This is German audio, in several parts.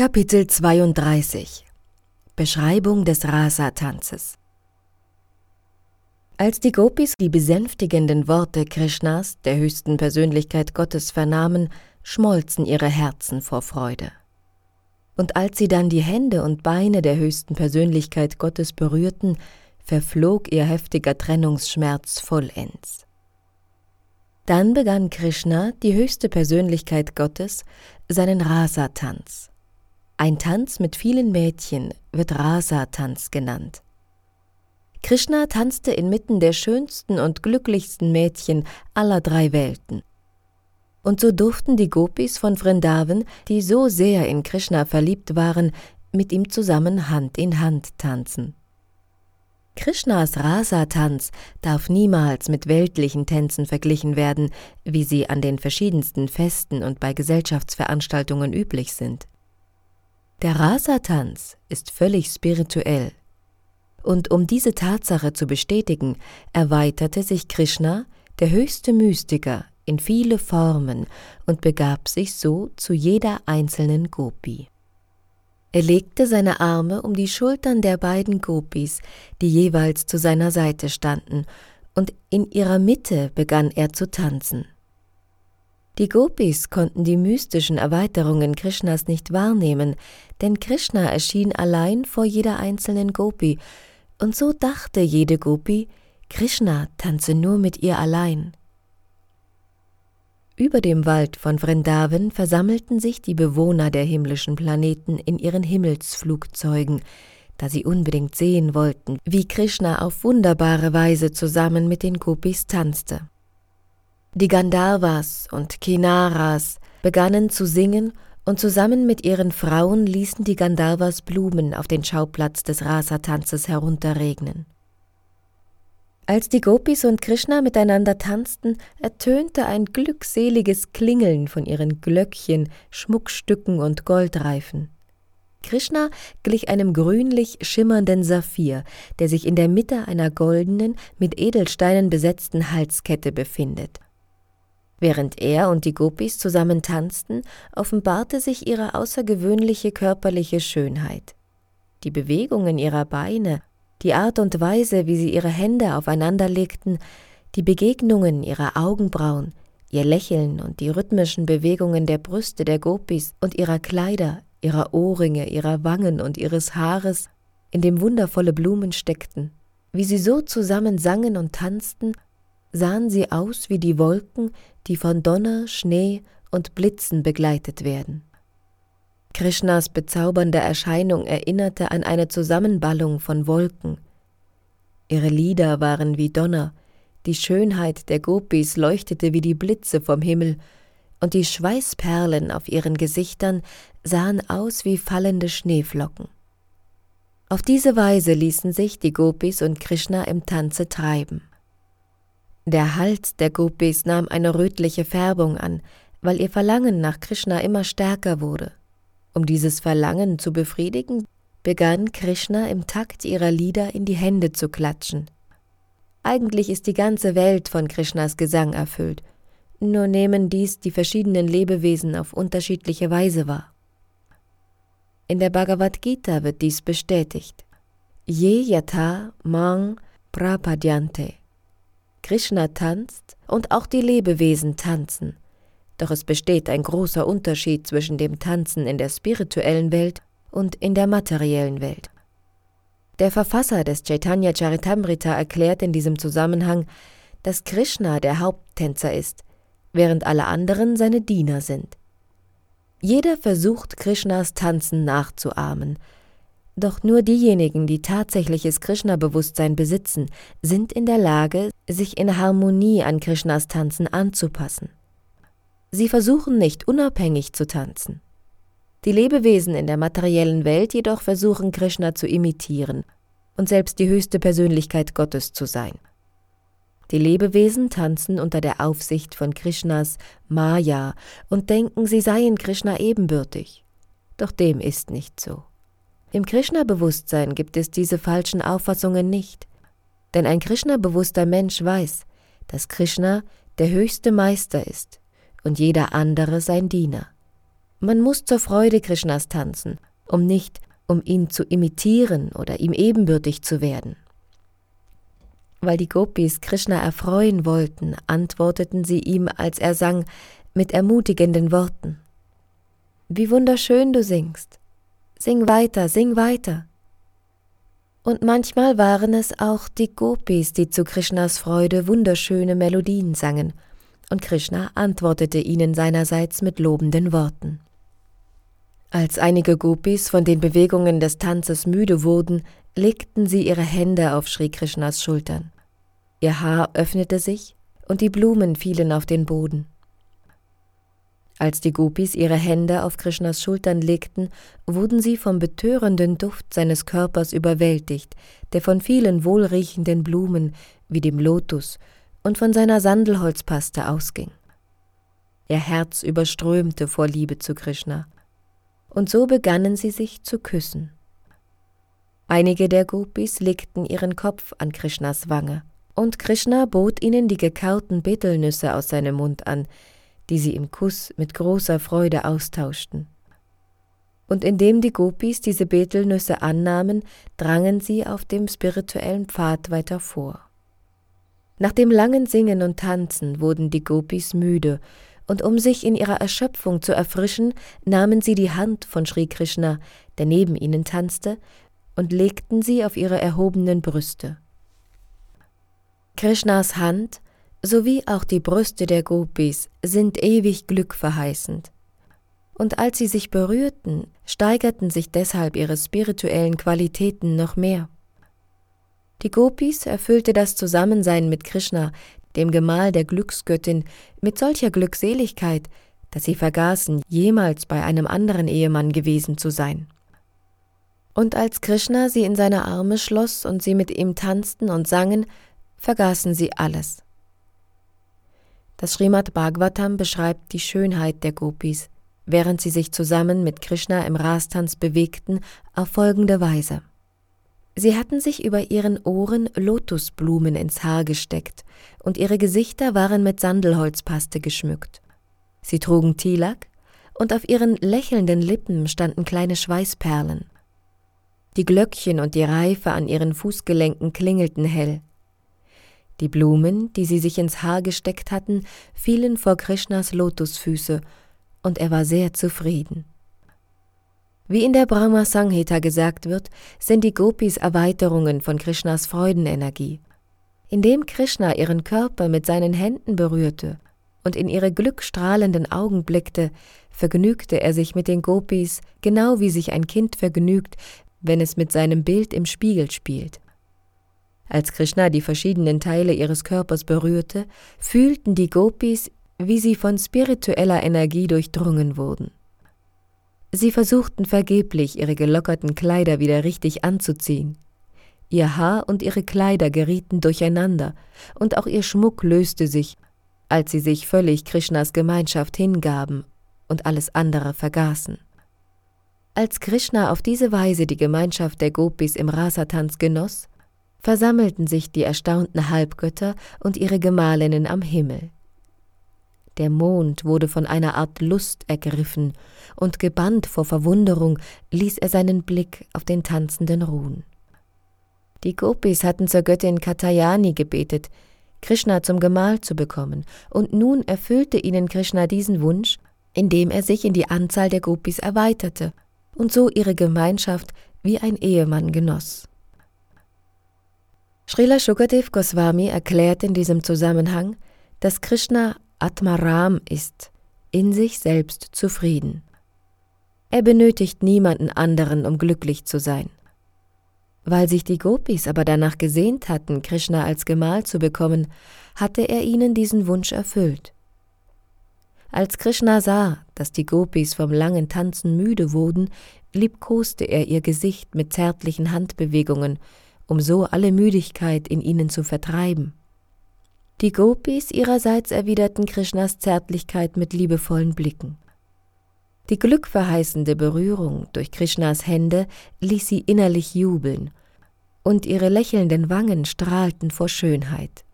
Kapitel 32 Beschreibung des Rasa-Tanzes Als die Gopis die besänftigenden Worte Krishnas, der höchsten Persönlichkeit Gottes, vernahmen, schmolzen ihre Herzen vor Freude. Und als sie dann die Hände und Beine der höchsten Persönlichkeit Gottes berührten, verflog ihr heftiger Trennungsschmerz vollends. Dann begann Krishna, die höchste Persönlichkeit Gottes, seinen Rasa-Tanz. Ein Tanz mit vielen Mädchen wird Rasa-Tanz genannt. Krishna tanzte inmitten der schönsten und glücklichsten Mädchen aller drei Welten. Und so durften die Gopis von Vrindavan, die so sehr in Krishna verliebt waren, mit ihm zusammen Hand in Hand tanzen. Krishnas Rasa-Tanz darf niemals mit weltlichen Tänzen verglichen werden, wie sie an den verschiedensten Festen und bei Gesellschaftsveranstaltungen üblich sind. Der Rasa-Tanz ist völlig spirituell. Und um diese Tatsache zu bestätigen, erweiterte sich Krishna, der höchste Mystiker, in viele Formen und begab sich so zu jeder einzelnen Gopi. Er legte seine Arme um die Schultern der beiden Gopis, die jeweils zu seiner Seite standen, und in ihrer Mitte begann er zu tanzen. Die Gopis konnten die mystischen Erweiterungen Krishnas nicht wahrnehmen, denn Krishna erschien allein vor jeder einzelnen Gopi, und so dachte jede Gopi, Krishna tanze nur mit ihr allein. Über dem Wald von Vrindavan versammelten sich die Bewohner der himmlischen Planeten in ihren Himmelsflugzeugen, da sie unbedingt sehen wollten, wie Krishna auf wunderbare Weise zusammen mit den Gopis tanzte. Die Gandharvas und Kinaras begannen zu singen und zusammen mit ihren Frauen ließen die Gandharvas Blumen auf den Schauplatz des Rasa-Tanzes herunterregnen. Als die Gopis und Krishna miteinander tanzten, ertönte ein glückseliges Klingeln von ihren Glöckchen, Schmuckstücken und Goldreifen. Krishna glich einem grünlich schimmernden Saphir, der sich in der Mitte einer goldenen, mit Edelsteinen besetzten Halskette befindet. Während er und die Gopis zusammen tanzten, offenbarte sich ihre außergewöhnliche körperliche Schönheit. Die Bewegungen ihrer Beine die Art und Weise, wie sie ihre Hände aufeinander legten, die Begegnungen ihrer Augenbrauen, ihr Lächeln und die rhythmischen Bewegungen der Brüste der Gopis und ihrer Kleider, ihrer Ohrringe, ihrer Wangen und ihres Haares, in dem wundervolle Blumen steckten. Wie sie so zusammen sangen und tanzten, sahen sie aus wie die Wolken, die von Donner, Schnee und Blitzen begleitet werden. Krishnas bezaubernde Erscheinung erinnerte an eine Zusammenballung von Wolken. Ihre Lieder waren wie Donner, die Schönheit der Gopis leuchtete wie die Blitze vom Himmel, und die Schweißperlen auf ihren Gesichtern sahen aus wie fallende Schneeflocken. Auf diese Weise ließen sich die Gopis und Krishna im Tanze treiben. Der Hals der Gopis nahm eine rötliche Färbung an, weil ihr Verlangen nach Krishna immer stärker wurde. Um dieses Verlangen zu befriedigen, begann Krishna im Takt ihrer Lieder in die Hände zu klatschen. Eigentlich ist die ganze Welt von Krishnas Gesang erfüllt, nur nehmen dies die verschiedenen Lebewesen auf unterschiedliche Weise wahr. In der Bhagavad Gita wird dies bestätigt. Je yatha mang prapadyante. Krishna tanzt und auch die Lebewesen tanzen, doch es besteht ein großer Unterschied zwischen dem Tanzen in der spirituellen Welt und in der materiellen Welt. Der Verfasser des Chaitanya Charitamrita erklärt in diesem Zusammenhang, dass Krishna der Haupttänzer ist, während alle anderen seine Diener sind. Jeder versucht Krishnas Tanzen nachzuahmen, doch nur diejenigen, die tatsächliches Krishna-Bewusstsein besitzen, sind in der Lage, sich in Harmonie an Krishnas Tanzen anzupassen. Sie versuchen nicht unabhängig zu tanzen. Die Lebewesen in der materiellen Welt jedoch versuchen Krishna zu imitieren und selbst die höchste Persönlichkeit Gottes zu sein. Die Lebewesen tanzen unter der Aufsicht von Krishnas Maya und denken, sie seien Krishna ebenbürtig. Doch dem ist nicht so. Im Krishna-Bewusstsein gibt es diese falschen Auffassungen nicht. Denn ein Krishna-bewusster Mensch weiß, dass Krishna der höchste Meister ist und jeder andere sein Diener. Man muss zur Freude Krishnas tanzen, um nicht um ihn zu imitieren oder ihm ebenbürtig zu werden. Weil die Gopis Krishna erfreuen wollten, antworteten sie ihm, als er sang, mit ermutigenden Worten. Wie wunderschön du singst. Sing weiter, sing weiter. Und manchmal waren es auch die Gopis, die zu Krishnas Freude wunderschöne Melodien sangen, und Krishna antwortete ihnen seinerseits mit lobenden Worten. Als einige Gopis von den Bewegungen des Tanzes müde wurden, legten sie ihre Hände auf Sri Krishnas Schultern. Ihr Haar öffnete sich und die Blumen fielen auf den Boden. Als die Gopis ihre Hände auf Krishnas Schultern legten, wurden sie vom betörenden Duft seines Körpers überwältigt, der von vielen wohlriechenden Blumen wie dem Lotus und von seiner Sandelholzpaste ausging. Ihr Herz überströmte vor Liebe zu Krishna und so begannen sie sich zu küssen. Einige der Gopis legten ihren Kopf an Krishnas Wange, und Krishna bot ihnen die gekauten Betelnüsse aus seinem Mund an, die sie im Kuss mit großer Freude austauschten. Und indem die Gopis diese Betelnüsse annahmen, drangen sie auf dem spirituellen Pfad weiter vor. Nach dem langen Singen und Tanzen wurden die Gopis müde und um sich in ihrer Erschöpfung zu erfrischen, nahmen sie die Hand von Sri Krishna, der neben ihnen tanzte, und legten sie auf ihre erhobenen Brüste. Krishnas Hand sowie auch die Brüste der Gopis sind ewig glückverheißend. Und als sie sich berührten, steigerten sich deshalb ihre spirituellen Qualitäten noch mehr. Die Gopis erfüllte das Zusammensein mit Krishna dem Gemahl der Glücksgöttin, mit solcher Glückseligkeit, dass sie vergaßen, jemals bei einem anderen Ehemann gewesen zu sein. Und als Krishna sie in seine Arme schloss und sie mit ihm tanzten und sangen, vergaßen sie alles. Das Srimad Bhagavatam beschreibt die Schönheit der Gopis, während sie sich zusammen mit Krishna im Rastanz bewegten, auf folgende Weise. Sie hatten sich über ihren Ohren Lotusblumen ins Haar gesteckt, und ihre Gesichter waren mit Sandelholzpaste geschmückt. Sie trugen Tilak, und auf ihren lächelnden Lippen standen kleine Schweißperlen. Die Glöckchen und die Reife an ihren Fußgelenken klingelten hell. Die Blumen, die sie sich ins Haar gesteckt hatten, fielen vor Krishnas Lotusfüße, und er war sehr zufrieden. Wie in der Brahma Sanghita gesagt wird, sind die Gopis Erweiterungen von Krishnas Freudenenergie. Indem Krishna ihren Körper mit seinen Händen berührte und in ihre glückstrahlenden Augen blickte, vergnügte er sich mit den Gopis, genau wie sich ein Kind vergnügt, wenn es mit seinem Bild im Spiegel spielt. Als Krishna die verschiedenen Teile ihres Körpers berührte, fühlten die Gopis, wie sie von spiritueller Energie durchdrungen wurden. Sie versuchten vergeblich, ihre gelockerten Kleider wieder richtig anzuziehen. Ihr Haar und ihre Kleider gerieten durcheinander, und auch ihr Schmuck löste sich, als sie sich völlig Krishnas Gemeinschaft hingaben und alles andere vergaßen. Als Krishna auf diese Weise die Gemeinschaft der Gopis im Rasatanz genoss, versammelten sich die erstaunten Halbgötter und ihre Gemahlinnen am Himmel. Der Mond wurde von einer Art Lust ergriffen, und gebannt vor Verwunderung ließ er seinen Blick auf den Tanzenden ruhen. Die Gopis hatten zur Göttin Katayani gebetet, Krishna zum Gemahl zu bekommen, und nun erfüllte ihnen Krishna diesen Wunsch, indem er sich in die Anzahl der Gopis erweiterte und so ihre Gemeinschaft wie ein Ehemann genoss. Srila Shukadev Goswami erklärt in diesem Zusammenhang, dass Krishna Atmaram ist, in sich selbst zufrieden. Er benötigt niemanden anderen, um glücklich zu sein. Weil sich die Gopis aber danach gesehnt hatten, Krishna als Gemahl zu bekommen, hatte er ihnen diesen Wunsch erfüllt. Als Krishna sah, dass die Gopis vom langen Tanzen müde wurden, liebkoste er ihr Gesicht mit zärtlichen Handbewegungen, um so alle Müdigkeit in ihnen zu vertreiben. Die Gopis ihrerseits erwiderten Krishnas Zärtlichkeit mit liebevollen Blicken. Die glückverheißende Berührung durch Krishnas Hände ließ sie innerlich jubeln, und ihre lächelnden Wangen strahlten vor Schönheit.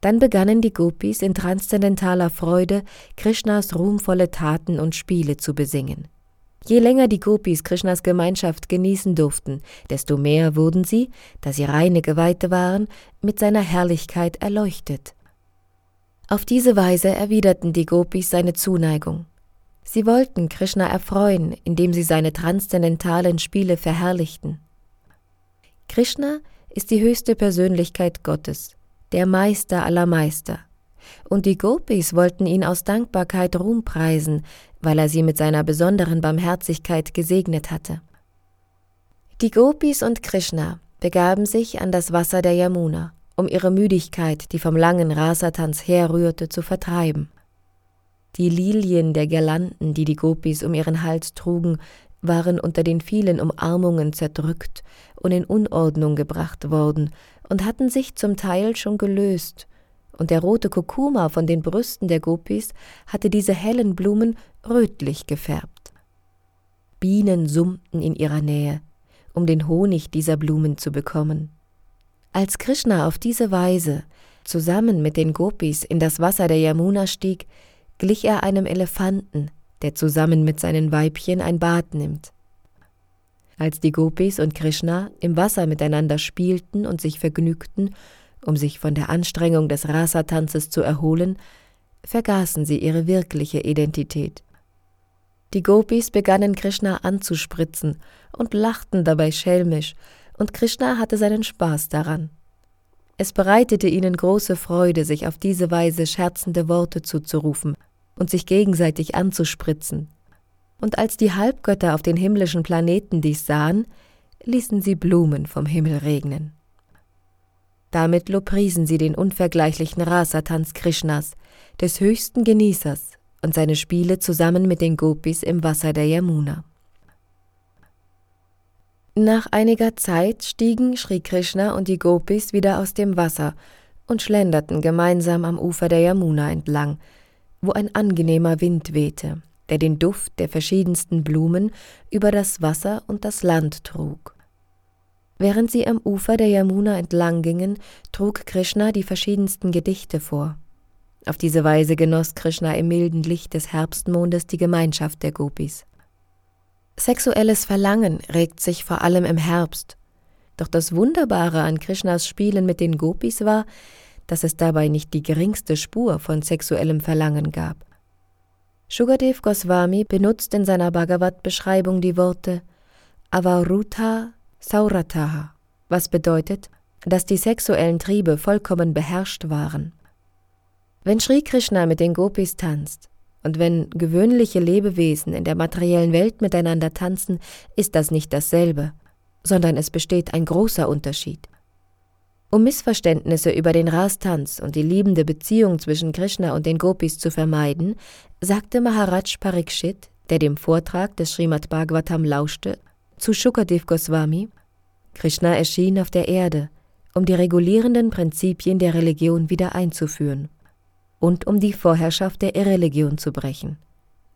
Dann begannen die Gopis in transzendentaler Freude Krishnas ruhmvolle Taten und Spiele zu besingen. Je länger die Gopis Krishnas Gemeinschaft genießen durften, desto mehr wurden sie, da sie reine Geweihte waren, mit seiner Herrlichkeit erleuchtet. Auf diese Weise erwiderten die Gopis seine Zuneigung. Sie wollten Krishna erfreuen, indem sie seine transzendentalen Spiele verherrlichten. Krishna ist die höchste Persönlichkeit Gottes, der Meister aller Meister. Und die Gopis wollten ihn aus Dankbarkeit Ruhm preisen, weil er sie mit seiner besonderen Barmherzigkeit gesegnet hatte. Die Gopis und Krishna begaben sich an das Wasser der Yamuna, um ihre Müdigkeit, die vom langen Rasatanz herrührte, zu vertreiben. Die Lilien der Girlanden, die die Gopis um ihren Hals trugen, waren unter den vielen Umarmungen zerdrückt und in Unordnung gebracht worden und hatten sich zum Teil schon gelöst, und der rote Kurkuma von den Brüsten der Gopis hatte diese hellen Blumen rötlich gefärbt. Bienen summten in ihrer Nähe, um den Honig dieser Blumen zu bekommen. Als Krishna auf diese Weise zusammen mit den Gopis in das Wasser der Yamuna stieg, glich er einem Elefanten, der zusammen mit seinen Weibchen ein Bad nimmt. Als die Gopis und Krishna im Wasser miteinander spielten und sich vergnügten, um sich von der Anstrengung des Rasatanzes zu erholen, vergaßen sie ihre wirkliche Identität. Die Gopis begannen Krishna anzuspritzen und lachten dabei schelmisch, und Krishna hatte seinen Spaß daran. Es bereitete ihnen große Freude, sich auf diese Weise scherzende Worte zuzurufen und sich gegenseitig anzuspritzen. Und als die Halbgötter auf den himmlischen Planeten dies sahen, ließen sie Blumen vom Himmel regnen. Damit lobriesen sie den unvergleichlichen Rasatanz Krishnas, des höchsten Genießers, und seine Spiele zusammen mit den Gopis im Wasser der Yamuna. Nach einiger Zeit stiegen Sri Krishna und die Gopis wieder aus dem Wasser und schlenderten gemeinsam am Ufer der Yamuna entlang, wo ein angenehmer Wind wehte, der den Duft der verschiedensten Blumen über das Wasser und das Land trug. Während sie am Ufer der Yamuna entlang gingen, trug Krishna die verschiedensten Gedichte vor. Auf diese Weise genoss Krishna im milden Licht des Herbstmondes die Gemeinschaft der Gopis. Sexuelles Verlangen regt sich vor allem im Herbst. Doch das Wunderbare an Krishnas Spielen mit den Gopis war, dass es dabei nicht die geringste Spur von sexuellem Verlangen gab. Shukadev Goswami benutzt in seiner Bhagavad-Beschreibung die Worte Avaruta Saurataha, was bedeutet, dass die sexuellen Triebe vollkommen beherrscht waren. Wenn Sri Krishna mit den Gopis tanzt, und wenn gewöhnliche Lebewesen in der materiellen Welt miteinander tanzen, ist das nicht dasselbe, sondern es besteht ein großer Unterschied. Um Missverständnisse über den Rastanz und die liebende Beziehung zwischen Krishna und den Gopis zu vermeiden, sagte Maharaj Parikshit, der dem Vortrag des Srimad Bhagavatam lauschte, zu Shukadev Goswami, Krishna erschien auf der Erde, um die regulierenden Prinzipien der Religion wieder einzuführen und um die Vorherrschaft der Irreligion zu brechen.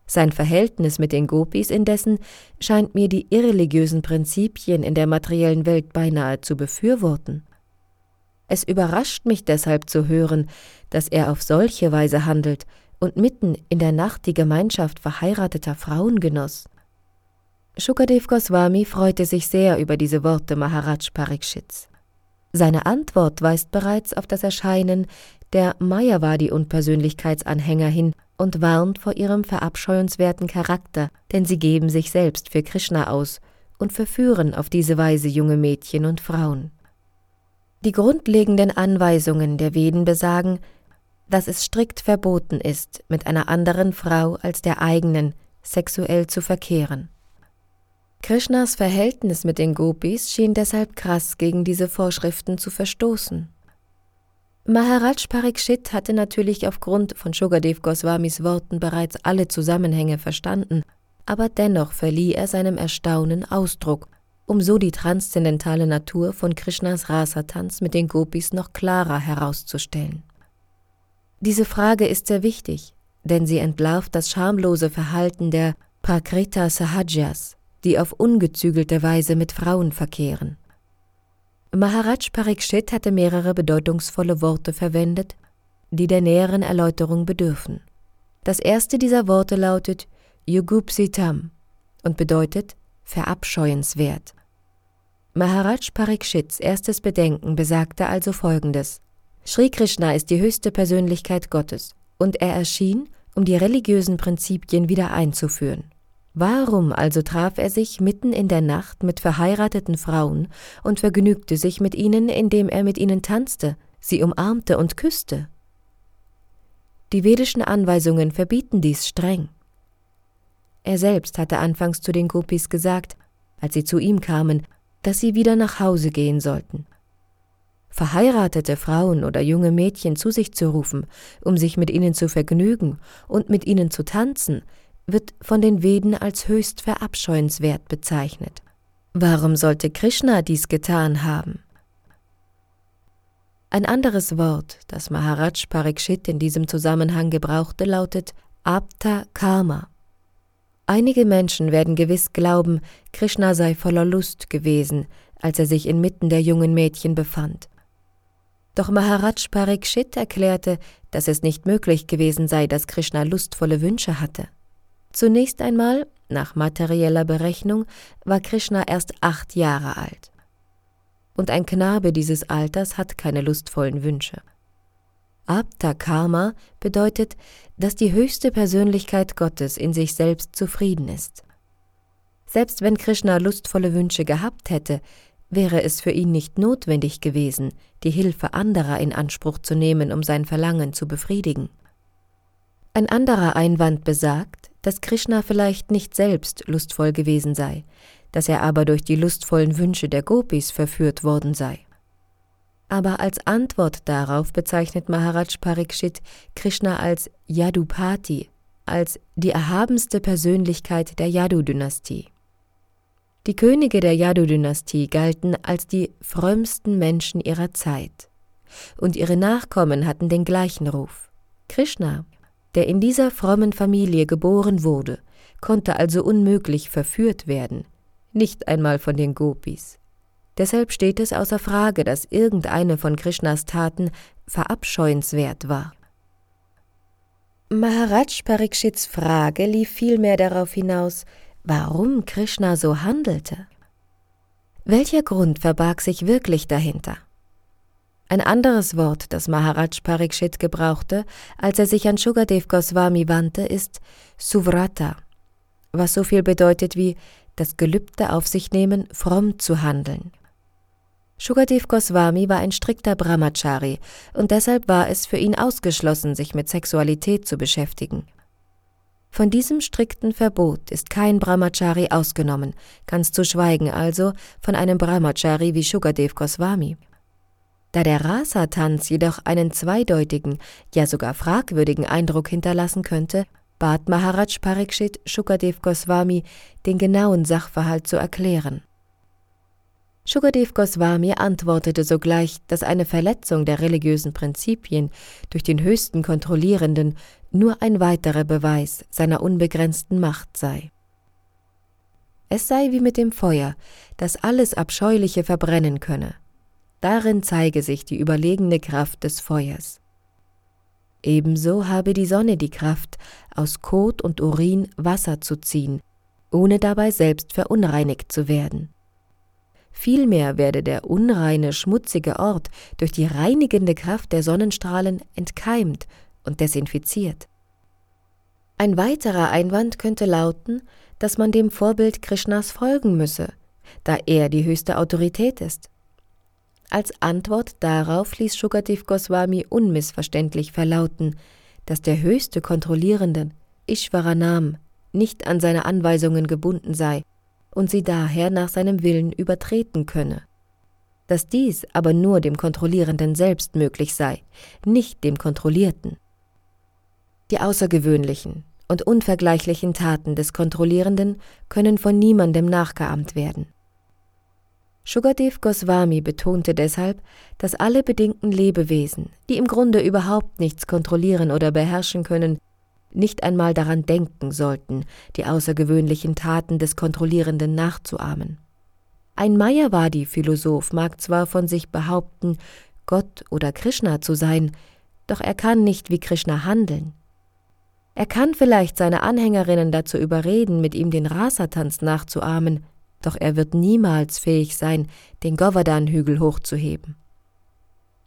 Sein Verhältnis mit den Gopis indessen scheint mir die irreligiösen Prinzipien in der materiellen Welt beinahe zu befürworten. Es überrascht mich deshalb zu hören, dass er auf solche Weise handelt und mitten in der Nacht die Gemeinschaft verheirateter Frauen genoss. Shukadev Goswami freute sich sehr über diese Worte Maharaj Parikshits. Seine Antwort weist bereits auf das Erscheinen der Mayavadi-Unpersönlichkeitsanhänger hin und warnt vor ihrem verabscheuenswerten Charakter, denn sie geben sich selbst für Krishna aus und verführen auf diese Weise junge Mädchen und Frauen. Die grundlegenden Anweisungen der Veden besagen, dass es strikt verboten ist, mit einer anderen Frau als der eigenen sexuell zu verkehren. Krishnas Verhältnis mit den Gopis schien deshalb krass gegen diese Vorschriften zu verstoßen. Maharaj Parikshit hatte natürlich aufgrund von Shukadev Goswamis Worten bereits alle Zusammenhänge verstanden, aber dennoch verlieh er seinem Erstaunen Ausdruck, um so die transzendentale Natur von Krishnas Rasatanz mit den Gopis noch klarer herauszustellen. Diese Frage ist sehr wichtig, denn sie entlarvt das schamlose Verhalten der Prakrita Sahajas, die auf ungezügelte Weise mit Frauen verkehren. Maharaj Parikshit hatte mehrere bedeutungsvolle Worte verwendet, die der näheren Erläuterung bedürfen. Das erste dieser Worte lautet Yugupsitam und bedeutet verabscheuenswert. Maharaj Parikshits erstes Bedenken besagte also folgendes: Sri Krishna ist die höchste Persönlichkeit Gottes und er erschien, um die religiösen Prinzipien wieder einzuführen. Warum also traf er sich mitten in der Nacht mit verheirateten Frauen und vergnügte sich mit ihnen, indem er mit ihnen tanzte, sie umarmte und küsste? Die vedischen Anweisungen verbieten dies streng. Er selbst hatte anfangs zu den Gopis gesagt, als sie zu ihm kamen, dass sie wieder nach Hause gehen sollten. Verheiratete Frauen oder junge Mädchen zu sich zu rufen, um sich mit ihnen zu vergnügen und mit ihnen zu tanzen, wird von den Veden als höchst verabscheuenswert bezeichnet. Warum sollte Krishna dies getan haben? Ein anderes Wort, das Maharaj Parikshit in diesem Zusammenhang gebrauchte, lautet Apta Karma. Einige Menschen werden gewiss glauben, Krishna sei voller Lust gewesen, als er sich inmitten der jungen Mädchen befand. Doch Maharaj Parikshit erklärte, dass es nicht möglich gewesen sei, dass Krishna lustvolle Wünsche hatte. Zunächst einmal, nach materieller Berechnung, war Krishna erst acht Jahre alt. Und ein Knabe dieses Alters hat keine lustvollen Wünsche. Apta Karma bedeutet, dass die höchste Persönlichkeit Gottes in sich selbst zufrieden ist. Selbst wenn Krishna lustvolle Wünsche gehabt hätte, wäre es für ihn nicht notwendig gewesen, die Hilfe anderer in Anspruch zu nehmen, um sein Verlangen zu befriedigen. Ein anderer Einwand besagt, dass Krishna vielleicht nicht selbst lustvoll gewesen sei, dass er aber durch die lustvollen Wünsche der Gopis verführt worden sei. Aber als Antwort darauf bezeichnet Maharaj Parikshit Krishna als Yadupati, als die erhabenste Persönlichkeit der Yadu-Dynastie. Die Könige der Yadu-Dynastie galten als die frömmsten Menschen ihrer Zeit, und ihre Nachkommen hatten den gleichen Ruf. Krishna, der in dieser frommen Familie geboren wurde, konnte also unmöglich verführt werden, nicht einmal von den Gopis. Deshalb steht es außer Frage, dass irgendeine von Krishnas Taten verabscheuenswert war. Maharaj Parikshits Frage lief vielmehr darauf hinaus, warum Krishna so handelte. Welcher Grund verbarg sich wirklich dahinter? Ein anderes Wort, das Maharaj Parikshit gebrauchte, als er sich an Shukadev Goswami wandte, ist Suvrata, was so viel bedeutet wie das Gelübde auf sich nehmen, fromm zu handeln. Shukadev Goswami war ein strikter Brahmachari und deshalb war es für ihn ausgeschlossen, sich mit Sexualität zu beschäftigen. Von diesem strikten Verbot ist kein Brahmachari ausgenommen, ganz zu schweigen also von einem Brahmachari wie Shukadev Goswami. Da der Rasa-Tanz jedoch einen zweideutigen, ja sogar fragwürdigen Eindruck hinterlassen könnte, bat Maharaj Parikshit Shukadev Goswami, den genauen Sachverhalt zu erklären. Shukadev Goswami antwortete sogleich, dass eine Verletzung der religiösen Prinzipien durch den höchsten Kontrollierenden nur ein weiterer Beweis seiner unbegrenzten Macht sei. Es sei wie mit dem Feuer, das alles Abscheuliche verbrennen könne. Darin zeige sich die überlegene Kraft des Feuers. Ebenso habe die Sonne die Kraft, aus Kot und Urin Wasser zu ziehen, ohne dabei selbst verunreinigt zu werden. Vielmehr werde der unreine, schmutzige Ort durch die reinigende Kraft der Sonnenstrahlen entkeimt und desinfiziert. Ein weiterer Einwand könnte lauten, dass man dem Vorbild Krishnas folgen müsse, da er die höchste Autorität ist. Als Antwort darauf ließ Shukadev Goswami unmissverständlich verlauten, dass der höchste Kontrollierende, Ishvaranam, nicht an seine Anweisungen gebunden sei und sie daher nach seinem Willen übertreten könne. Dass dies aber nur dem Kontrollierenden selbst möglich sei, nicht dem Kontrollierten. Die außergewöhnlichen und unvergleichlichen Taten des Kontrollierenden können von niemandem nachgeahmt werden. Shukadev Goswami betonte deshalb, dass alle bedingten Lebewesen, die im Grunde überhaupt nichts kontrollieren oder beherrschen können, nicht einmal daran denken sollten, die außergewöhnlichen Taten des Kontrollierenden nachzuahmen. Ein Mayavadi-Philosoph mag zwar von sich behaupten, Gott oder Krishna zu sein, Doch er kann nicht wie Krishna handeln. Er kann vielleicht seine Anhängerinnen dazu überreden, mit ihm den Rasatanz nachzuahmen, doch er wird niemals fähig sein, den Govardhan-Hügel hochzuheben.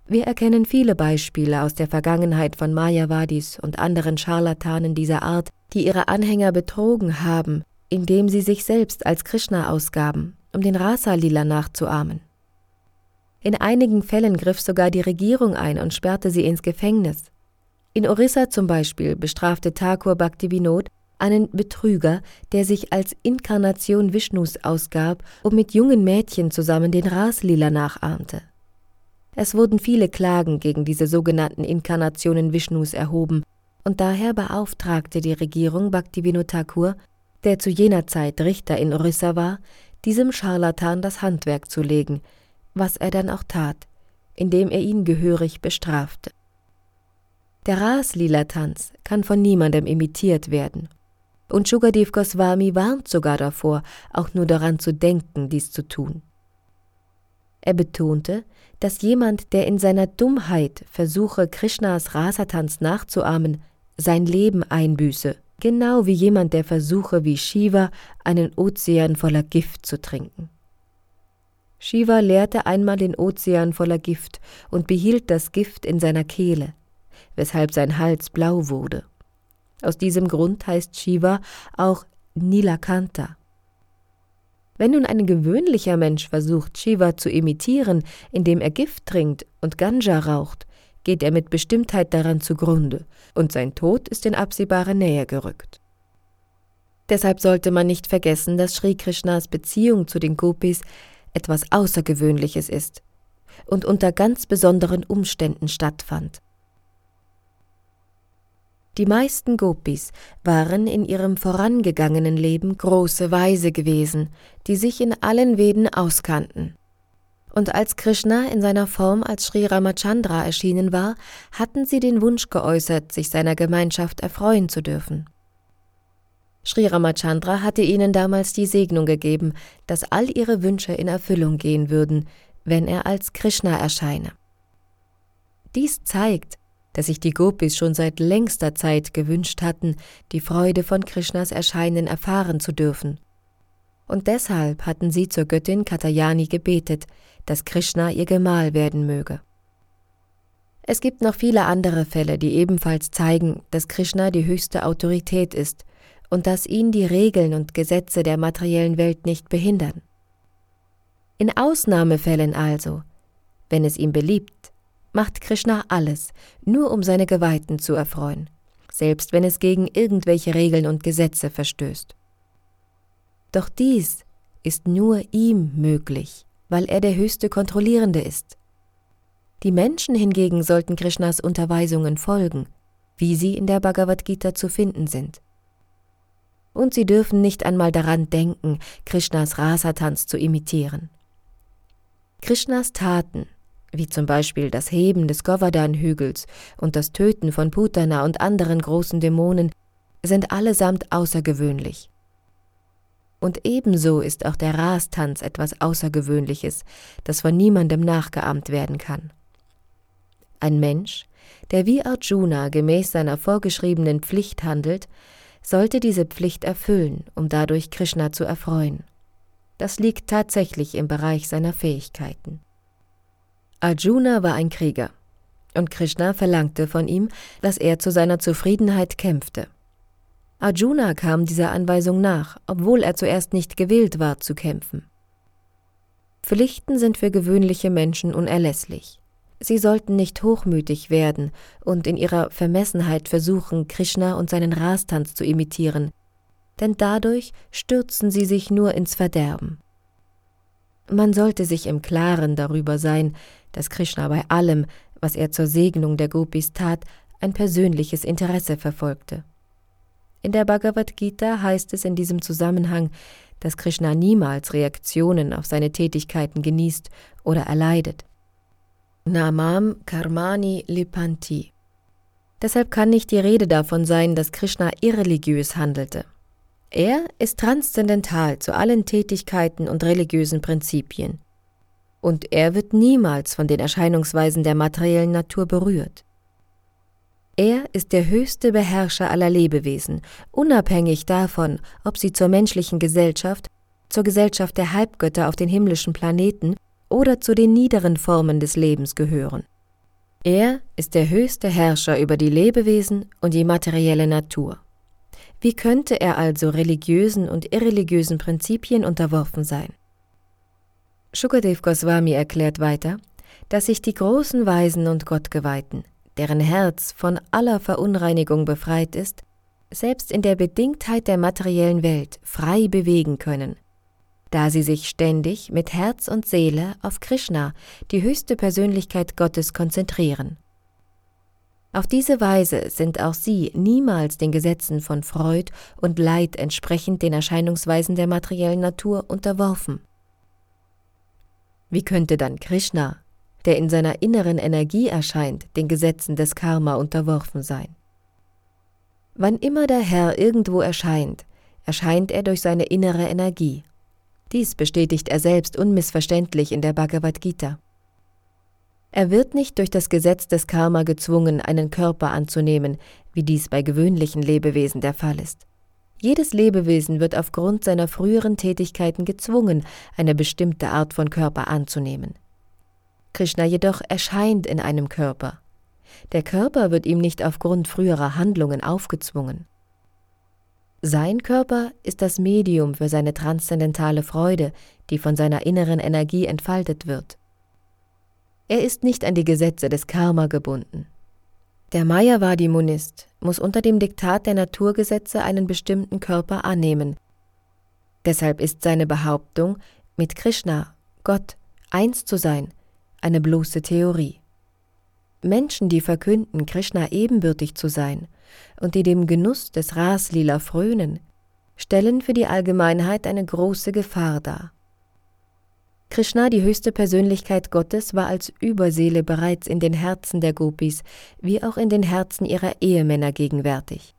Wir erkennen viele Beispiele aus der Vergangenheit von Mayavadis und anderen Scharlatanen dieser Art, die ihre Anhänger betrogen haben, indem sie sich selbst als Krishna ausgaben, um den Rasa-Lila nachzuahmen. In einigen Fällen griff sogar die Regierung ein und sperrte sie ins Gefängnis. In Orissa zum Beispiel bestrafte Thakur Bhaktivinoda einen Betrüger, der sich als Inkarnation Vishnus ausgab und mit jungen Mädchen zusammen den Raslila nachahmte. Es wurden viele Klagen gegen diese sogenannten Inkarnationen Vishnus erhoben, und daher beauftragte die Regierung Bhaktivinoda Thakur, der zu jener Zeit Richter in Orissa war, diesem Scharlatan das Handwerk zu legen, was er dann auch tat, indem er ihn gehörig bestrafte. Der Raslila-Tanz kann von niemandem imitiert werden und Shukadev Goswami warnt sogar davor, auch nur daran zu denken, dies zu tun. Er betonte, dass jemand, der in seiner Dummheit versuche, Krishnas Rasatanz nachzuahmen, sein Leben einbüße, genau wie jemand, der versuche, wie Shiva einen Ozean voller Gift zu trinken. Shiva leerte einmal den Ozean voller Gift und behielt das Gift in seiner Kehle, weshalb sein Hals blau wurde. Aus diesem Grund heißt Shiva auch Nilakanta. Wenn nun ein gewöhnlicher Mensch versucht, Shiva zu imitieren, indem er Gift trinkt und Ganja raucht, geht er mit Bestimmtheit daran zugrunde, und sein Tod ist in absehbare Nähe gerückt. Deshalb sollte man nicht vergessen, dass Sri Krishnas Beziehung zu den Gopis etwas Außergewöhnliches ist und unter ganz besonderen Umständen stattfand. Die meisten Gopis waren in ihrem vorangegangenen Leben große Weise gewesen, die sich in allen Veden auskannten. Und als Krishna in seiner Form als Sri Ramachandra erschienen war, hatten sie den Wunsch geäußert, sich seiner Gemeinschaft erfreuen zu dürfen. Sri Ramachandra hatte ihnen damals die Segnung gegeben, dass all ihre Wünsche in Erfüllung gehen würden, wenn er als Krishna erscheine. Dies zeigt, dass sich die Gopis schon seit längster Zeit gewünscht hatten, die Freude von Krishnas Erscheinen erfahren zu dürfen. Und deshalb hatten sie zur Göttin Katayani gebetet, dass Krishna ihr Gemahl werden möge. Es gibt noch viele andere Fälle, die ebenfalls zeigen, dass Krishna die höchste Autorität ist und dass ihn die Regeln und Gesetze der materiellen Welt nicht behindern. In Ausnahmefällen also, wenn es ihm beliebt, macht Krishna alles, nur um seine Geweihten zu erfreuen, selbst wenn es gegen irgendwelche Regeln und Gesetze verstößt. Doch dies ist nur ihm möglich, weil er der höchste Kontrollierende ist. Die Menschen hingegen sollten Krishnas Unterweisungen folgen, wie sie in der Bhagavad Gita zu finden sind. Und sie dürfen nicht einmal daran denken, Krishnas Rasatanz zu imitieren. Krishnas Taten wie zum Beispiel das Heben des Govardhan-Hügels und das Töten von Putana und anderen großen Dämonen, sind allesamt außergewöhnlich. Und ebenso ist auch der Rastanz etwas Außergewöhnliches, das von niemandem nachgeahmt werden kann. Ein Mensch, der wie Arjuna gemäß seiner vorgeschriebenen Pflicht handelt, sollte diese Pflicht erfüllen, um dadurch Krishna zu erfreuen. Das liegt tatsächlich im Bereich seiner Fähigkeiten. Arjuna war ein Krieger, und Krishna verlangte von ihm, dass er zu seiner Zufriedenheit kämpfte. Arjuna kam dieser Anweisung nach, obwohl er zuerst nicht gewillt war zu kämpfen. Pflichten sind für gewöhnliche Menschen unerlässlich. Sie sollten nicht hochmütig werden und in ihrer Vermessenheit versuchen, Krishna und seinen Rastanz zu imitieren, denn dadurch stürzen sie sich nur ins Verderben. Man sollte sich im Klaren darüber sein, dass Krishna bei allem, was er zur Segnung der Gopis tat, ein persönliches Interesse verfolgte. In der Bhagavad Gita heißt es in diesem Zusammenhang, dass Krishna niemals Reaktionen auf seine Tätigkeiten genießt oder erleidet. Namam Karmani Lipanti. Deshalb kann nicht die Rede davon sein, dass Krishna irreligiös handelte. Er ist transzendental zu allen Tätigkeiten und religiösen Prinzipien und er wird niemals von den Erscheinungsweisen der materiellen Natur berührt. Er ist der höchste Beherrscher aller Lebewesen, unabhängig davon, ob sie zur menschlichen Gesellschaft, zur Gesellschaft der Halbgötter auf den himmlischen Planeten oder zu den niederen Formen des Lebens gehören. Er ist der höchste Herrscher über die Lebewesen und die materielle Natur. Wie könnte er also religiösen und irreligiösen Prinzipien unterworfen sein? Shukadev Goswami erklärt weiter, dass sich die großen Weisen und Gottgeweihten, deren Herz von aller Verunreinigung befreit ist, selbst in der Bedingtheit der materiellen Welt frei bewegen können, da sie sich ständig mit Herz und Seele auf Krishna, die höchste Persönlichkeit Gottes, konzentrieren. Auf diese Weise sind auch sie niemals den Gesetzen von Freud und Leid entsprechend den Erscheinungsweisen der materiellen Natur unterworfen. Wie könnte dann Krishna, der in seiner inneren Energie erscheint, den Gesetzen des Karma unterworfen sein. Wann immer der Herr irgendwo erscheint, erscheint er durch seine innere Energie. Dies bestätigt er selbst unmissverständlich in der Bhagavad Gita. Er wird nicht durch das Gesetz des Karma gezwungen, einen Körper anzunehmen, wie dies bei gewöhnlichen Lebewesen der Fall ist. Jedes Lebewesen wird aufgrund seiner früheren Tätigkeiten gezwungen, eine bestimmte Art von Körper anzunehmen. Krishna jedoch erscheint in einem Körper. Der Körper wird ihm nicht aufgrund früherer Handlungen aufgezwungen. Sein Körper ist das Medium für seine transzendentale Freude, die von seiner inneren Energie entfaltet wird. Er ist nicht an die Gesetze des Karma gebunden. Der Mayavadi-Monist muss unter dem Diktat der Naturgesetze einen bestimmten Körper annehmen. Deshalb ist seine Behauptung, mit Krishna, Gott, eins zu sein, eine bloße Theorie. Menschen, die verkünden, Krishna ebenbürtig zu sein und die dem Genuss des Raslila frönen, stellen für die Allgemeinheit eine große Gefahr dar. Krishna, die höchste Persönlichkeit Gottes, war als Überseele bereits in den Herzen der Gopis wie auch in den Herzen ihrer Ehemänner gegenwärtig.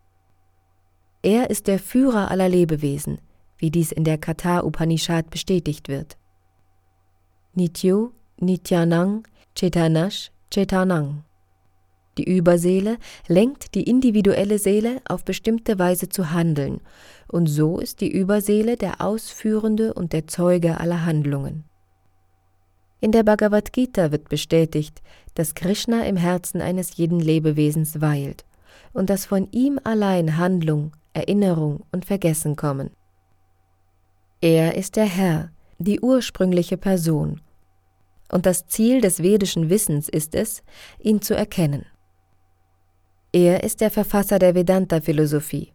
Er ist der Führer aller Lebewesen, wie dies in der Katha Upanishad bestätigt wird. Nityo Nityanang Chetanash Chetanang. Die Überseele lenkt die individuelle Seele auf bestimmte Weise zu handeln, und so ist die Überseele der Ausführende und der Zeuge aller Handlungen. In der Bhagavad Gita wird bestätigt, dass Krishna im Herzen eines jeden Lebewesens weilt und dass von ihm allein Handlung, Erinnerung und Vergessen kommen. Er ist der Herr, die ursprüngliche Person und das Ziel des vedischen Wissens ist es, ihn zu erkennen. Er ist der Verfasser der Vedanta-Philosophie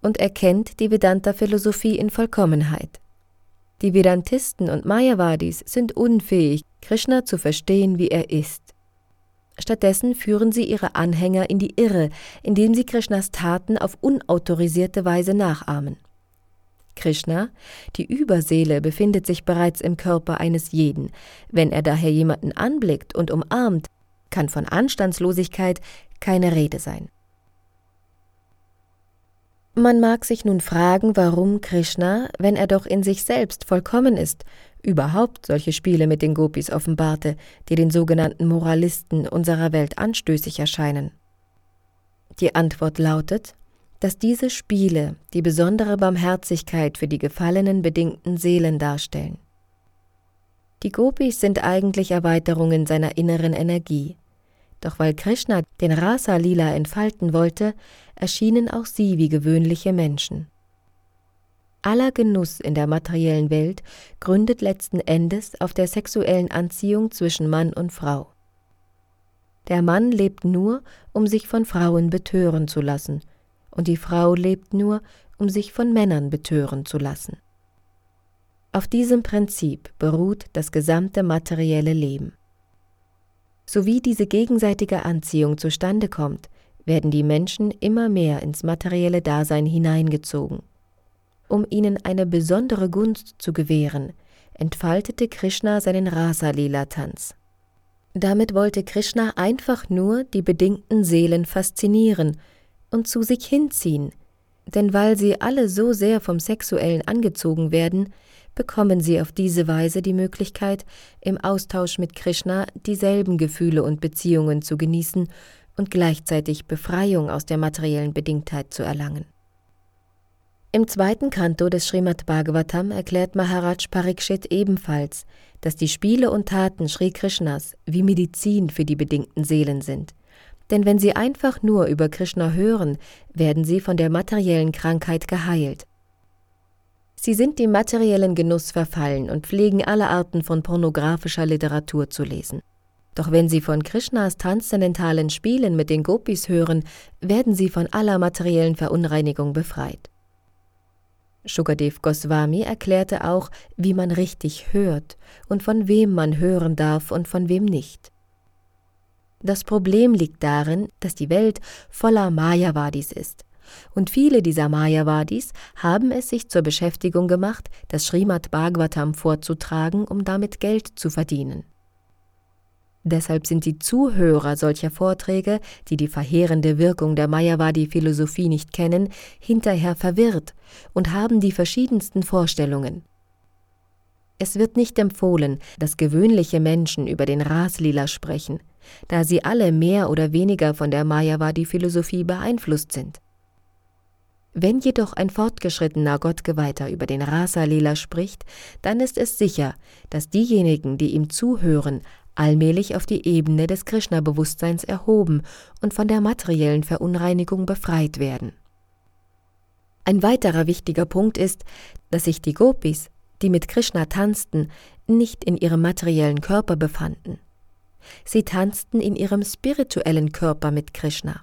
und erkennt die Vedanta-Philosophie in Vollkommenheit. Die Vedantisten und Mayavadis sind unfähig, Krishna zu verstehen, wie er ist. Stattdessen führen sie ihre Anhänger in die Irre, indem sie Krishnas Taten auf unautorisierte Weise nachahmen. Krishna, die Überseele, befindet sich bereits im Körper eines jeden. Wenn er daher jemanden anblickt und umarmt, kann von Anstandslosigkeit keine Rede sein. Man mag sich nun fragen, warum Krishna, wenn er doch in sich selbst vollkommen ist, überhaupt solche Spiele mit den Gopis offenbarte, die den sogenannten Moralisten unserer Welt anstößig erscheinen. Die Antwort lautet, dass diese Spiele die besondere Barmherzigkeit für die gefallenen bedingten Seelen darstellen. Die Gopis sind eigentlich Erweiterungen seiner inneren Energie. Doch weil Krishna den Rasa Lila entfalten wollte, erschienen auch sie wie gewöhnliche Menschen. Aller Genuss in der materiellen Welt gründet letzten Endes auf der sexuellen Anziehung zwischen Mann und Frau. Der Mann lebt nur, um sich von Frauen betören zu lassen – und die Frau lebt nur, um sich von Männern betören zu lassen. Auf diesem Prinzip beruht das gesamte materielle Leben. Sowie diese gegenseitige Anziehung zustande kommt, werden die Menschen immer mehr ins materielle Dasein hineingezogen. Um ihnen eine besondere Gunst zu gewähren, entfaltete Krishna seinen Rasa-Lila-Tanz. Damit wollte Krishna einfach nur die bedingten Seelen faszinieren und zu sich hinziehen, denn weil sie alle so sehr vom Sexuellen angezogen werden, bekommen sie auf diese Weise die Möglichkeit, im Austausch mit Krishna dieselben Gefühle und Beziehungen zu genießen, und gleichzeitig Befreiung aus der materiellen Bedingtheit zu erlangen. Im zweiten Kanto des Srimad Bhagavatam erklärt Maharaj Parikshit ebenfalls, dass die Spiele und Taten Sri Krishnas wie Medizin für die bedingten Seelen sind. Denn wenn sie einfach nur über Krishna hören, werden sie von der materiellen Krankheit geheilt. Sie sind dem materiellen Genuss verfallen und pflegen alle Arten von pornografischer Literatur zu lesen. Doch wenn sie von Krishnas transzendentalen Spielen mit den Gopis hören, werden sie von aller materiellen Verunreinigung befreit. Shukadev Goswami erklärte auch, wie man richtig hört und von wem man hören darf und von wem nicht. Das Problem liegt darin, dass die Welt voller Mayavadis ist. Und viele dieser Mayavadis haben es sich zur Beschäftigung gemacht, das Srimad Bhagavatam vorzutragen, um damit Geld zu verdienen. Deshalb sind die Zuhörer solcher Vorträge, die die verheerende Wirkung der Mayavadi-Philosophie nicht kennen, hinterher verwirrt und haben die verschiedensten Vorstellungen. Es wird nicht empfohlen, dass gewöhnliche Menschen über den Raslila sprechen, da sie alle mehr oder weniger von der Mayavadi-Philosophie beeinflusst sind. Wenn jedoch ein fortgeschrittener Gottgeweihter über den Rasa-Lila spricht, dann ist es sicher, dass diejenigen, die ihm zuhören, allmählich auf die Ebene des Krishna-Bewusstseins erhoben und von der materiellen Verunreinigung befreit werden. Ein weiterer wichtiger Punkt ist, dass sich die Gopis, die mit Krishna tanzten, nicht in ihrem materiellen Körper befanden. Sie tanzten in ihrem spirituellen Körper mit Krishna.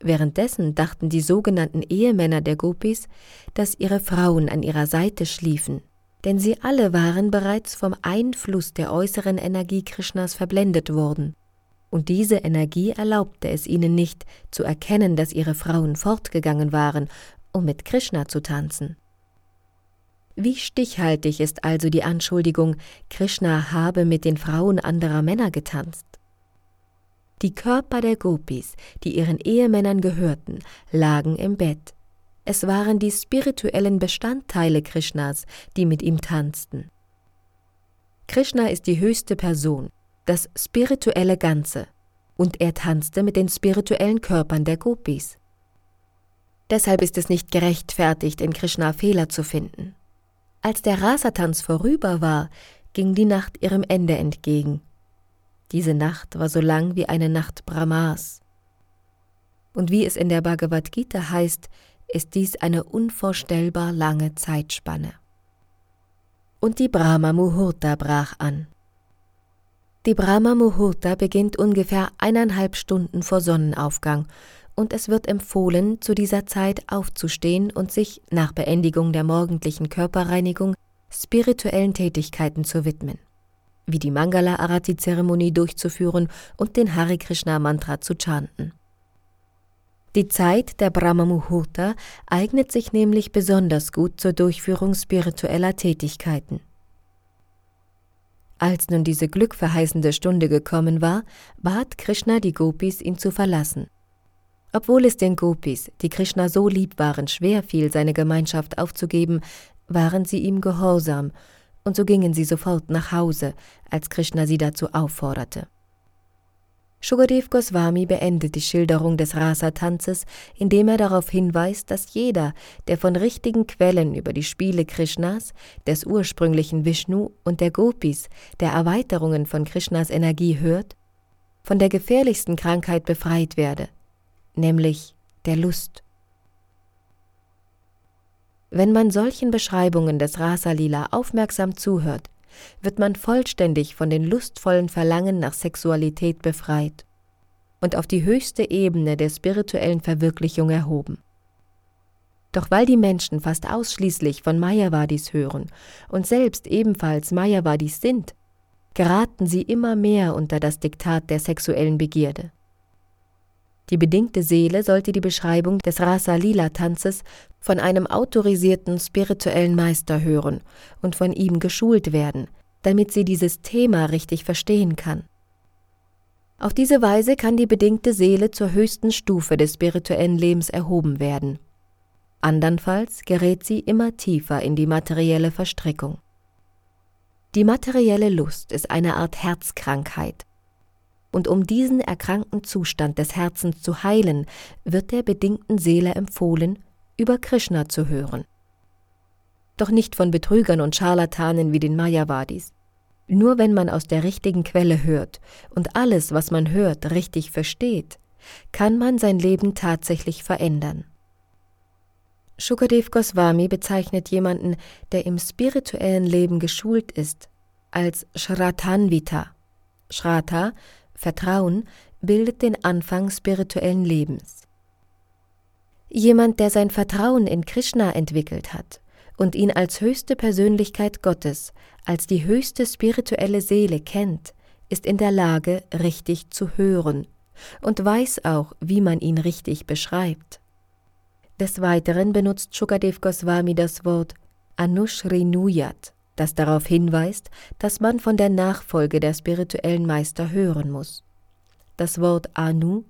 Währenddessen dachten die sogenannten Ehemänner der Gopis, dass ihre Frauen an ihrer Seite schliefen denn sie alle waren bereits vom Einfluss der äußeren Energie Krishnas verblendet worden. Und diese Energie erlaubte es ihnen nicht, zu erkennen, dass ihre Frauen fortgegangen waren, um mit Krishna zu tanzen. Wie stichhaltig ist also die Anschuldigung, Krishna habe mit den Frauen anderer Männer getanzt? Die Körper der Gopis, die ihren Ehemännern gehörten, lagen im Bett, es waren die spirituellen Bestandteile Krishnas, die mit ihm tanzten. Krishna ist die höchste Person, das spirituelle Ganze, und er tanzte mit den spirituellen Körpern der Gopis. Deshalb ist es nicht gerechtfertigt, in Krishna Fehler zu finden. Als der Rasatanz vorüber war, ging die Nacht ihrem Ende entgegen. Diese Nacht war so lang wie eine Nacht Brahmas. Und wie es in der Bhagavad Gita heißt, ist dies eine unvorstellbar lange Zeitspanne. Und die Brahma Muhurta brach an. Die Brahma Muhurta beginnt ungefähr eineinhalb Stunden vor Sonnenaufgang und es wird empfohlen, zu dieser Zeit aufzustehen und sich nach Beendigung der morgendlichen Körperreinigung spirituellen Tätigkeiten zu widmen, wie die Mangala-Arati-Zeremonie durchzuführen und den Hare Krishna-Mantra zu chanten. Die Zeit der Brahma Muhurta eignet sich nämlich besonders gut zur Durchführung spiritueller Tätigkeiten. Als nun diese glückverheißende Stunde gekommen war, bat Krishna die Gopis, ihn zu verlassen. Obwohl es den Gopis, die Krishna so lieb waren, schwer fiel, seine Gemeinschaft aufzugeben, waren sie ihm gehorsam, und so gingen sie sofort nach Hause, als Krishna sie dazu aufforderte. Shukadev Goswami beendet die Schilderung des Rasa-Tanzes, indem er darauf hinweist, dass jeder, der von richtigen Quellen über die Spiele Krishnas, des ursprünglichen Vishnu und der Gopis, der Erweiterungen von Krishnas Energie hört, von der gefährlichsten Krankheit befreit werde, nämlich der Lust. Wenn man solchen Beschreibungen des Rasa-Lila aufmerksam zuhört, wird man vollständig von den lustvollen Verlangen nach Sexualität befreit und auf die höchste Ebene der spirituellen Verwirklichung erhoben. Doch weil die Menschen fast ausschließlich von Mayavadis hören und selbst ebenfalls Mayavadis sind, geraten sie immer mehr unter das Diktat der sexuellen Begierde. Die bedingte Seele sollte die Beschreibung des Rasa-Lila-Tanzes von einem autorisierten spirituellen Meister hören und von ihm geschult werden, damit sie dieses Thema richtig verstehen kann. Auf diese Weise kann die bedingte Seele zur höchsten Stufe des spirituellen Lebens erhoben werden. Andernfalls gerät sie immer tiefer in die materielle Verstrickung. Die materielle Lust ist eine Art Herzkrankheit, und um diesen erkrankten Zustand des Herzens zu heilen, wird der bedingten Seele empfohlen, über Krishna zu hören. Doch nicht von Betrügern und Scharlatanen wie den Mayavadis. Nur wenn man aus der richtigen Quelle hört und alles, was man hört, richtig versteht, kann man sein Leben tatsächlich verändern. Shukadev Goswami bezeichnet jemanden, der im spirituellen Leben geschult ist, als Shratanvita. Shrata, Vertrauen, bildet den Anfang spirituellen Lebens. Jemand, der sein Vertrauen in Krishna entwickelt hat und ihn als höchste Persönlichkeit Gottes, als die höchste spirituelle Seele kennt, ist in der Lage, richtig zu hören und weiß auch, wie man ihn richtig beschreibt. Des Weiteren benutzt Shukadev Goswami das Wort Anushrinuyat, das darauf hinweist, dass man von der Nachfolge der spirituellen Meister hören muss. Das Wort Anu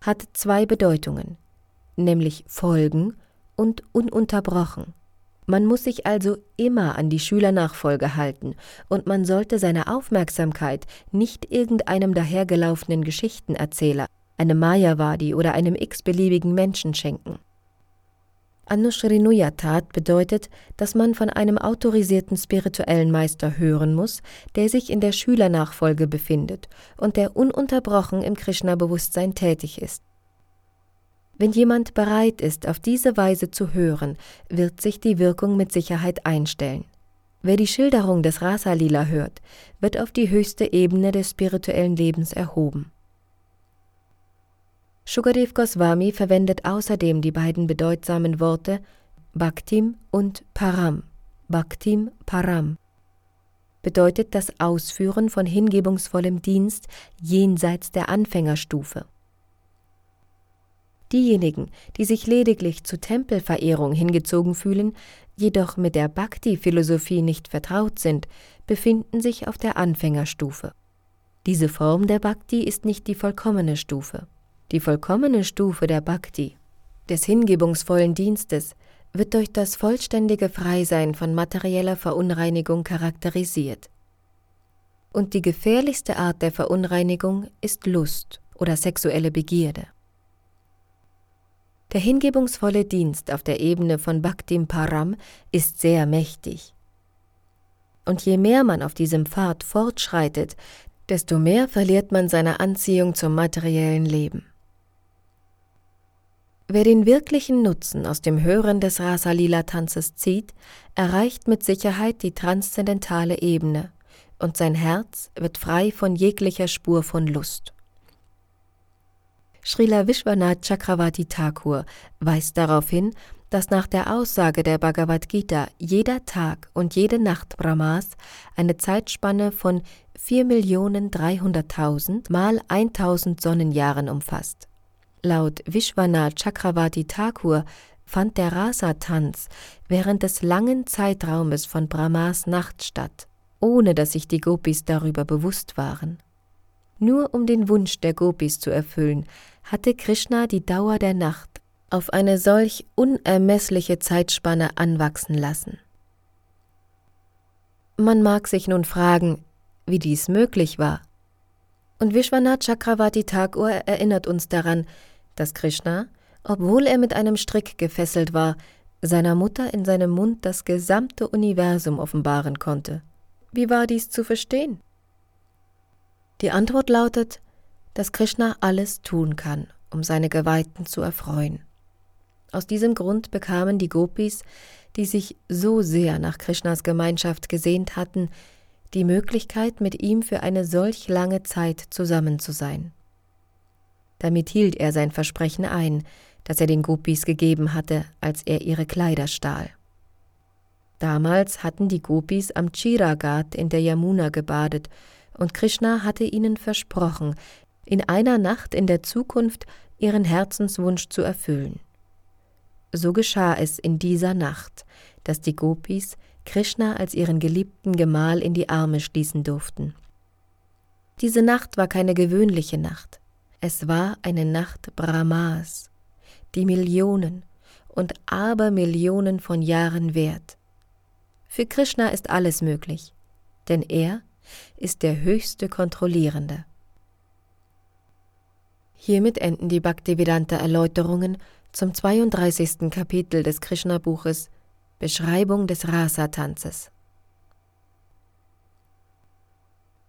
hat zwei Bedeutungen, nämlich folgen und ununterbrochen. Man muss sich also immer an die Schülernachfolge halten und man sollte seine Aufmerksamkeit nicht irgendeinem dahergelaufenen Geschichtenerzähler, einem Mayavadi oder einem x-beliebigen Menschen schenken. Anushrinuyatat bedeutet, dass man von einem autorisierten spirituellen Meister hören muss, der sich in der Schülernachfolge befindet und der ununterbrochen im Krishna-Bewusstsein tätig ist. Wenn jemand bereit ist, auf diese Weise zu hören, wird sich die Wirkung mit Sicherheit einstellen. Wer die Schilderung des Rasalila hört, wird auf die höchste Ebene des spirituellen Lebens erhoben. Shukadev Goswami verwendet außerdem die beiden bedeutsamen Worte Bhaktim und Param. Bhaktim Param bedeutet das Ausführen von hingebungsvollem Dienst jenseits der Anfängerstufe. Diejenigen, die sich lediglich zu Tempelverehrung hingezogen fühlen, jedoch mit der Bhakti-Philosophie nicht vertraut sind, befinden sich auf der Anfängerstufe. Diese Form der Bhakti ist nicht die vollkommene Stufe. Die vollkommene Stufe der Bhakti, des hingebungsvollen Dienstes, wird durch das vollständige Freisein von materieller Verunreinigung charakterisiert. Und die gefährlichste Art der Verunreinigung ist Lust oder sexuelle Begierde. Der hingebungsvolle Dienst auf der Ebene von Bhaktim Param ist sehr mächtig. Und je mehr man auf diesem Pfad fortschreitet, desto mehr verliert man seine Anziehung zum materiellen Leben. Wer den wirklichen Nutzen aus dem Hören des Rasalila-Tanzes zieht, erreicht mit Sicherheit die transzendentale Ebene, und sein Herz wird frei von jeglicher Spur von Lust. Srila Vishwanath Chakravarti Thakur weist darauf hin, dass nach der Aussage der Bhagavad Gita jeder Tag und jede Nacht Brahmas eine Zeitspanne von 4.300.000 mal 1000 Sonnenjahren umfasst. Laut Vishwanath Chakravarti Thakur fand der Rasa-Tanz während des langen Zeitraumes von Brahmas Nacht statt, ohne dass sich die Gopis darüber bewusst waren. Nur um den Wunsch der Gopis zu erfüllen, hatte Krishna die Dauer der Nacht auf eine solch unermessliche Zeitspanne anwachsen lassen. Man mag sich nun fragen, wie dies möglich war. Und Vishwanath Chakravarti Thakur erinnert uns daran, dass Krishna, obwohl er mit einem Strick gefesselt war, seiner Mutter in seinem Mund das gesamte Universum offenbaren konnte. Wie war dies zu verstehen? Die Antwort lautet, dass Krishna alles tun kann, um seine Geweihten zu erfreuen. Aus diesem Grund bekamen die Gopis, die sich so sehr nach Krishnas Gemeinschaft gesehnt hatten, die Möglichkeit, mit ihm für eine solch lange Zeit zusammen zu sein. Damit hielt er sein Versprechen ein, das er den Gopis gegeben hatte, als er ihre Kleider stahl. Damals hatten die Gopis am Chiragat in der Yamuna gebadet, und Krishna hatte ihnen versprochen, in einer Nacht in der Zukunft ihren Herzenswunsch zu erfüllen. So geschah es in dieser Nacht, dass die Gopis Krishna als ihren geliebten Gemahl in die Arme schließen durften. Diese Nacht war keine gewöhnliche Nacht. Es war eine Nacht Brahmas, die Millionen und Abermillionen von Jahren wert. Für Krishna ist alles möglich, denn er ist der höchste Kontrollierende. Hiermit enden die Bhaktivedanta Erläuterungen zum 32. Kapitel des Krishna-Buches Beschreibung des Rasa-Tanzes.